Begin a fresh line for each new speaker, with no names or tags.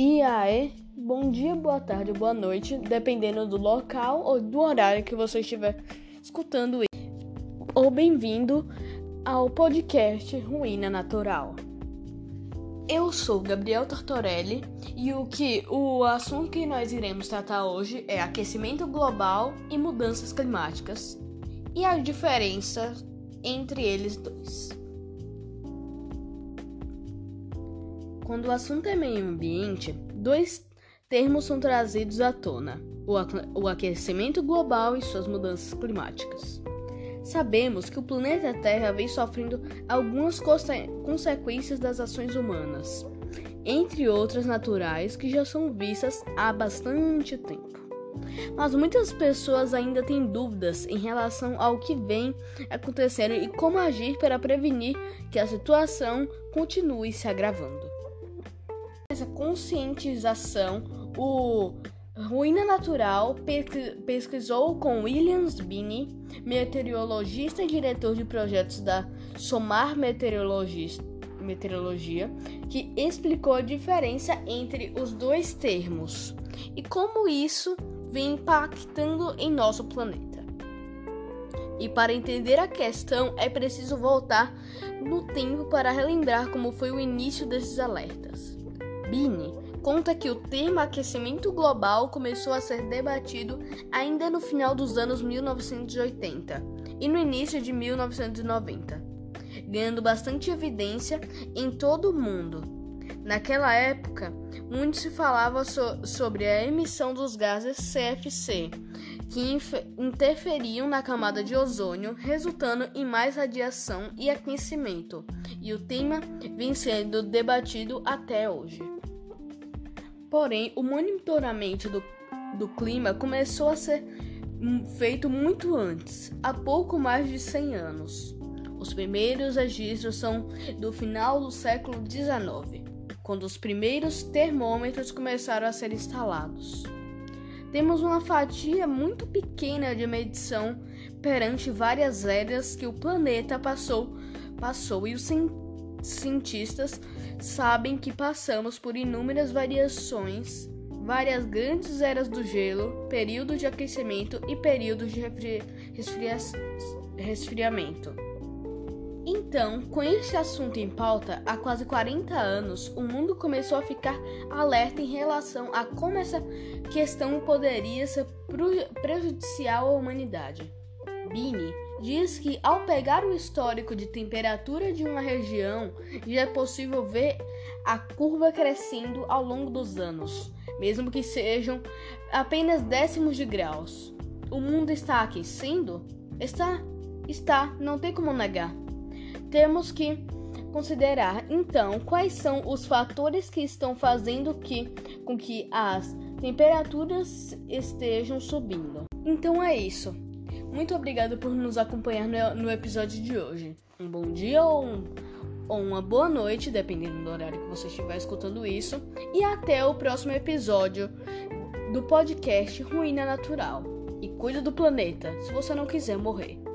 E aí, bom dia, boa tarde, boa noite, dependendo do local ou do horário que você estiver escutando isso. Ou bem-vindo ao podcast Ruína Natural. Eu sou Gabriel Tortorelli e o que o assunto que nós iremos tratar hoje é aquecimento global e mudanças climáticas e a diferença entre eles dois. Quando o assunto é meio ambiente, dois termos são trazidos à tona: o aquecimento global e suas mudanças climáticas. Sabemos que o planeta Terra vem sofrendo algumas consequências das ações humanas, entre outras naturais que já são vistas há bastante tempo. Mas muitas pessoas ainda têm dúvidas em relação ao que vem acontecendo e como agir para prevenir que a situação continue se agravando essa conscientização, o Ruína Natural pesquisou com Williams Binney, meteorologista e diretor de projetos da Somar Meteorologia, que explicou a diferença entre os dois termos e como isso vem impactando em nosso planeta. E para entender a questão é preciso voltar no tempo para relembrar como foi o início desses alertas. Bini conta que o termo aquecimento global começou a ser debatido ainda no final dos anos 1980 e no início de 1990, ganhando bastante evidência em todo o mundo. Naquela época, muito se falava so sobre a emissão dos gases CFC, que interferiam na camada de ozônio, resultando em mais radiação e aquecimento, e o tema vem sendo debatido até hoje. Porém, o monitoramento do, do clima começou a ser feito muito antes, há pouco mais de 100 anos. Os primeiros registros são do final do século XIX, quando os primeiros termômetros começaram a ser instalados. Temos uma fatia muito pequena de medição perante várias eras que o planeta passou, passou e os cientistas sabem que passamos por inúmeras variações, várias grandes eras do gelo, períodos de aquecimento e períodos de resfria resfriamento. Então, com esse assunto em pauta, há quase 40 anos, o mundo começou a ficar alerta em relação a como essa questão poderia ser prejudicial à humanidade. Bini diz que ao pegar o histórico de temperatura de uma região, já é possível ver a curva crescendo ao longo dos anos, mesmo que sejam apenas décimos de graus. O mundo está aquecendo? Está, está, não tem como negar. Temos que considerar então quais são os fatores que estão fazendo que, com que as temperaturas estejam subindo. Então é isso. Muito obrigado por nos acompanhar no, no episódio de hoje. Um bom dia ou, um, ou uma boa noite, dependendo do horário que você estiver escutando isso. E até o próximo episódio do podcast Ruína Natural. E cuida do planeta, se você não quiser morrer.